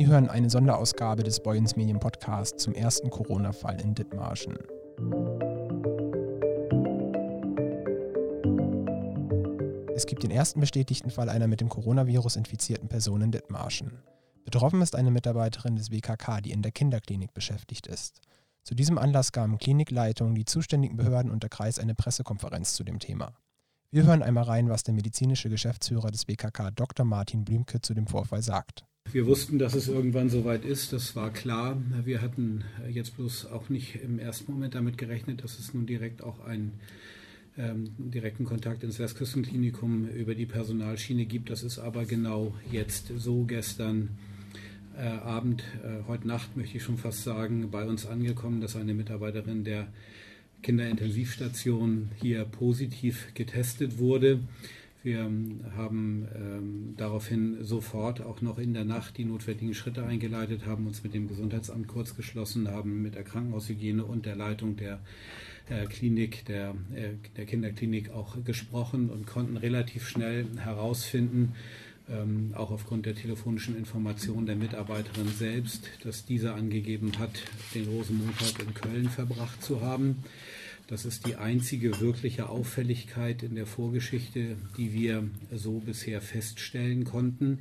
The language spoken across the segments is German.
Sie hören eine Sonderausgabe des Boyens Medien Podcasts zum ersten Corona-Fall in Dithmarschen. Es gibt den ersten bestätigten Fall einer mit dem Coronavirus infizierten Person in Dithmarschen. Betroffen ist eine Mitarbeiterin des WKK, die in der Kinderklinik beschäftigt ist. Zu diesem Anlass gaben Klinikleitungen, die zuständigen Behörden und der Kreis eine Pressekonferenz zu dem Thema. Wir hören einmal rein, was der medizinische Geschäftsführer des BKK Dr. Martin Blümke zu dem Vorfall sagt. Wir wussten, dass es irgendwann soweit ist, das war klar. Wir hatten jetzt bloß auch nicht im ersten Moment damit gerechnet, dass es nun direkt auch einen ähm, direkten Kontakt ins Westküstenklinikum über die Personalschiene gibt. Das ist aber genau jetzt so gestern äh, Abend, äh, heute Nacht möchte ich schon fast sagen, bei uns angekommen, dass eine Mitarbeiterin der Kinderintensivstation hier positiv getestet wurde. Wir haben ähm, daraufhin sofort auch noch in der Nacht die notwendigen Schritte eingeleitet, haben uns mit dem Gesundheitsamt kurz geschlossen, haben mit der Krankenhaushygiene und der Leitung der äh, Klinik, der, äh, der Kinderklinik auch gesprochen und konnten relativ schnell herausfinden, ähm, auch aufgrund der telefonischen Information der Mitarbeiterin selbst, dass diese angegeben hat, den Rosenmontag in Köln verbracht zu haben. Das ist die einzige wirkliche Auffälligkeit in der Vorgeschichte, die wir so bisher feststellen konnten,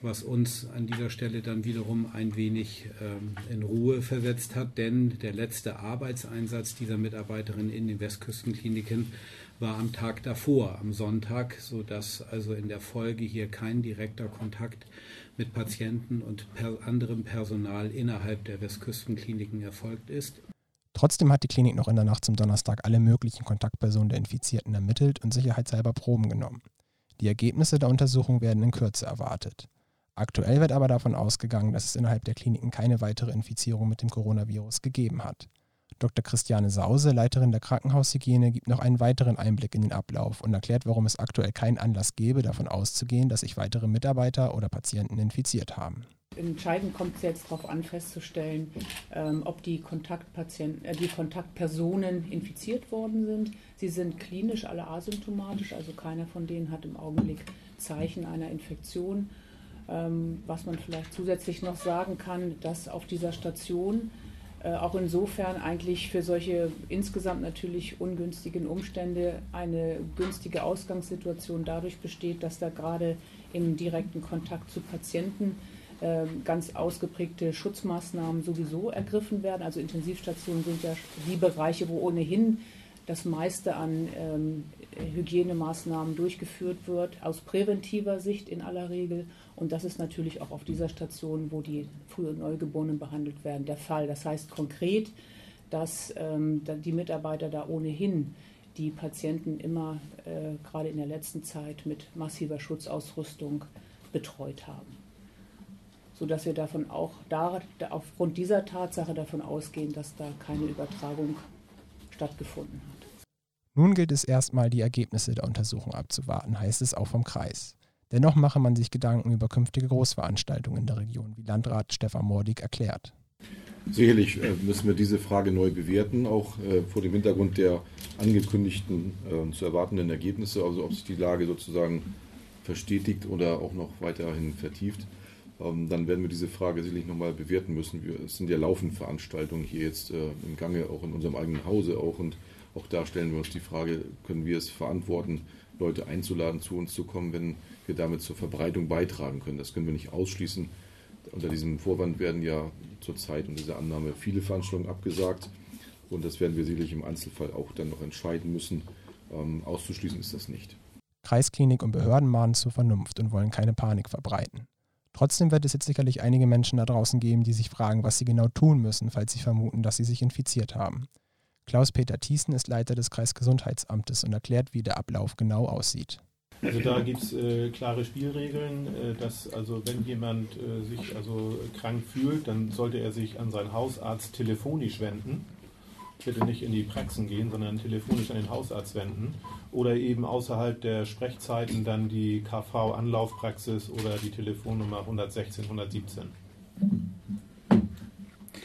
was uns an dieser Stelle dann wiederum ein wenig ähm, in Ruhe versetzt hat, denn der letzte Arbeitseinsatz dieser Mitarbeiterin in den Westküstenkliniken war am Tag davor, am Sonntag, sodass also in der Folge hier kein direkter Kontakt mit Patienten und per anderem Personal innerhalb der Westküstenkliniken erfolgt ist. Trotzdem hat die Klinik noch in der Nacht zum Donnerstag alle möglichen Kontaktpersonen der Infizierten ermittelt und sicherheitshalber Proben genommen. Die Ergebnisse der Untersuchung werden in Kürze erwartet. Aktuell wird aber davon ausgegangen, dass es innerhalb der Kliniken keine weitere Infizierung mit dem Coronavirus gegeben hat. Dr. Christiane Sause, Leiterin der Krankenhaushygiene, gibt noch einen weiteren Einblick in den Ablauf und erklärt, warum es aktuell keinen Anlass gäbe, davon auszugehen, dass sich weitere Mitarbeiter oder Patienten infiziert haben. Entscheidend kommt es jetzt darauf an, festzustellen, ähm, ob die, Kontaktpatienten, äh, die Kontaktpersonen infiziert worden sind. Sie sind klinisch alle asymptomatisch, also keiner von denen hat im Augenblick Zeichen einer Infektion. Ähm, was man vielleicht zusätzlich noch sagen kann, dass auf dieser Station äh, auch insofern eigentlich für solche insgesamt natürlich ungünstigen Umstände eine günstige Ausgangssituation dadurch besteht, dass da gerade im direkten Kontakt zu Patienten ganz ausgeprägte Schutzmaßnahmen sowieso ergriffen werden. Also Intensivstationen sind ja die Bereiche, wo ohnehin das meiste an ähm, Hygienemaßnahmen durchgeführt wird, aus präventiver Sicht in aller Regel. Und das ist natürlich auch auf dieser Station, wo die Früh- und Neugeborenen behandelt werden, der Fall. Das heißt konkret, dass ähm, die Mitarbeiter da ohnehin die Patienten immer, äh, gerade in der letzten Zeit, mit massiver Schutzausrüstung betreut haben sodass wir davon auch da, aufgrund dieser Tatsache davon ausgehen, dass da keine Übertragung stattgefunden hat. Nun gilt es erstmal, die Ergebnisse der Untersuchung abzuwarten, heißt es auch vom Kreis. Dennoch mache man sich Gedanken über künftige Großveranstaltungen in der Region, wie Landrat Stefan Mordig erklärt. Sicherlich äh, müssen wir diese Frage neu bewerten, auch äh, vor dem Hintergrund der angekündigten äh, zu erwartenden Ergebnisse, also ob sich die Lage sozusagen verstetigt oder auch noch weiterhin vertieft. Ähm, dann werden wir diese Frage sicherlich nochmal bewerten müssen. Wir, es sind ja laufend Veranstaltungen hier jetzt äh, im Gange, auch in unserem eigenen Hause auch. Und auch da stellen wir uns die Frage, können wir es verantworten, Leute einzuladen, zu uns zu kommen, wenn wir damit zur Verbreitung beitragen können. Das können wir nicht ausschließen. Unter diesem Vorwand werden ja zurzeit unter dieser Annahme viele Veranstaltungen abgesagt. Und das werden wir sicherlich im Einzelfall auch dann noch entscheiden müssen. Ähm, auszuschließen ist das nicht. Kreisklinik und Behörden mahnen zur Vernunft und wollen keine Panik verbreiten. Trotzdem wird es jetzt sicherlich einige Menschen da draußen geben, die sich fragen, was sie genau tun müssen, falls sie vermuten, dass sie sich infiziert haben. Klaus-Peter Thiessen ist Leiter des Kreisgesundheitsamtes und erklärt, wie der Ablauf genau aussieht. Also da gibt es äh, klare Spielregeln, äh, dass also wenn jemand äh, sich also krank fühlt, dann sollte er sich an seinen Hausarzt telefonisch wenden bitte nicht in die Praxen gehen, sondern telefonisch an den Hausarzt wenden oder eben außerhalb der Sprechzeiten dann die KV-Anlaufpraxis oder die Telefonnummer 116, 117.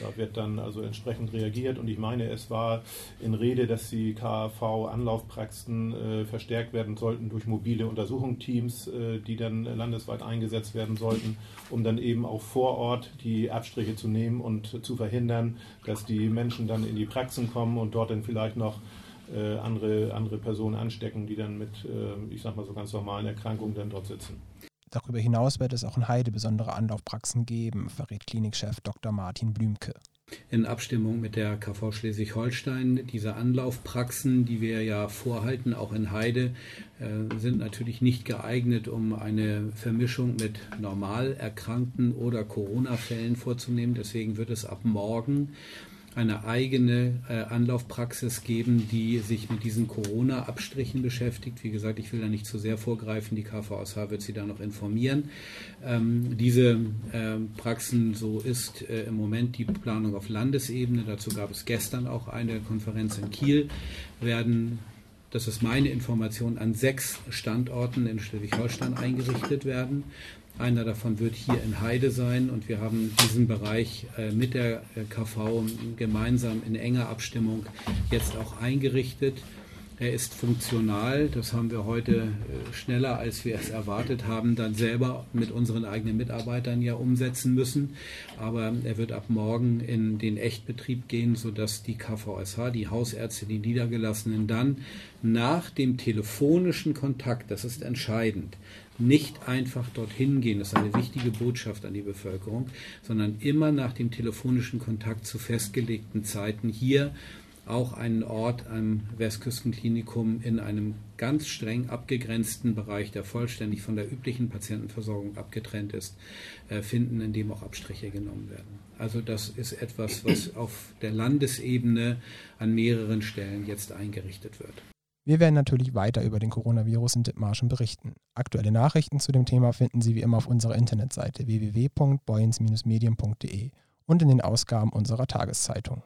Da wird dann also entsprechend reagiert und ich meine, es war in Rede, dass die KAV-Anlaufpraxen äh, verstärkt werden sollten durch mobile Untersuchungsteams, äh, die dann landesweit eingesetzt werden sollten, um dann eben auch vor Ort die Abstriche zu nehmen und zu verhindern, dass die Menschen dann in die Praxen kommen und dort dann vielleicht noch äh, andere, andere Personen anstecken, die dann mit, äh, ich sag mal so ganz normalen Erkrankungen dann dort sitzen. Darüber hinaus wird es auch in Heide besondere Anlaufpraxen geben, verrät Klinikchef Dr. Martin Blümke in Abstimmung mit der KV Schleswig-Holstein. Diese Anlaufpraxen, die wir ja vorhalten, auch in Heide, äh, sind natürlich nicht geeignet, um eine Vermischung mit normal Erkrankten oder Corona-Fällen vorzunehmen. Deswegen wird es ab morgen eine eigene äh, Anlaufpraxis geben, die sich mit diesen Corona-Abstrichen beschäftigt. Wie gesagt, ich will da nicht zu sehr vorgreifen. Die KVSH wird Sie da noch informieren. Ähm, diese äh, Praxen, so ist äh, im Moment die Planung auf Landesebene. Dazu gab es gestern auch eine Konferenz in Kiel, werden das ist meine Information, an sechs Standorten in Schleswig-Holstein eingerichtet werden. Einer davon wird hier in Heide sein und wir haben diesen Bereich äh, mit der äh, KV gemeinsam in enger Abstimmung jetzt auch eingerichtet. Er ist funktional, das haben wir heute äh, schneller, als wir es erwartet haben, dann selber mit unseren eigenen Mitarbeitern ja umsetzen müssen. Aber er wird ab morgen in den Echtbetrieb gehen, sodass die KVSH, die Hausärzte, die Niedergelassenen dann nach dem telefonischen Kontakt, das ist entscheidend, nicht einfach dorthin gehen, das ist eine wichtige Botschaft an die Bevölkerung, sondern immer nach dem telefonischen Kontakt zu festgelegten Zeiten hier auch einen Ort am Westküstenklinikum in einem ganz streng abgegrenzten Bereich, der vollständig von der üblichen Patientenversorgung abgetrennt ist, äh, finden, in dem auch Abstriche genommen werden. Also das ist etwas, was auf der Landesebene an mehreren Stellen jetzt eingerichtet wird. Wir werden natürlich weiter über den Coronavirus in Dithmarschen berichten. Aktuelle Nachrichten zu dem Thema finden Sie wie immer auf unserer Internetseite www.boyens-medien.de und in den Ausgaben unserer Tageszeitung.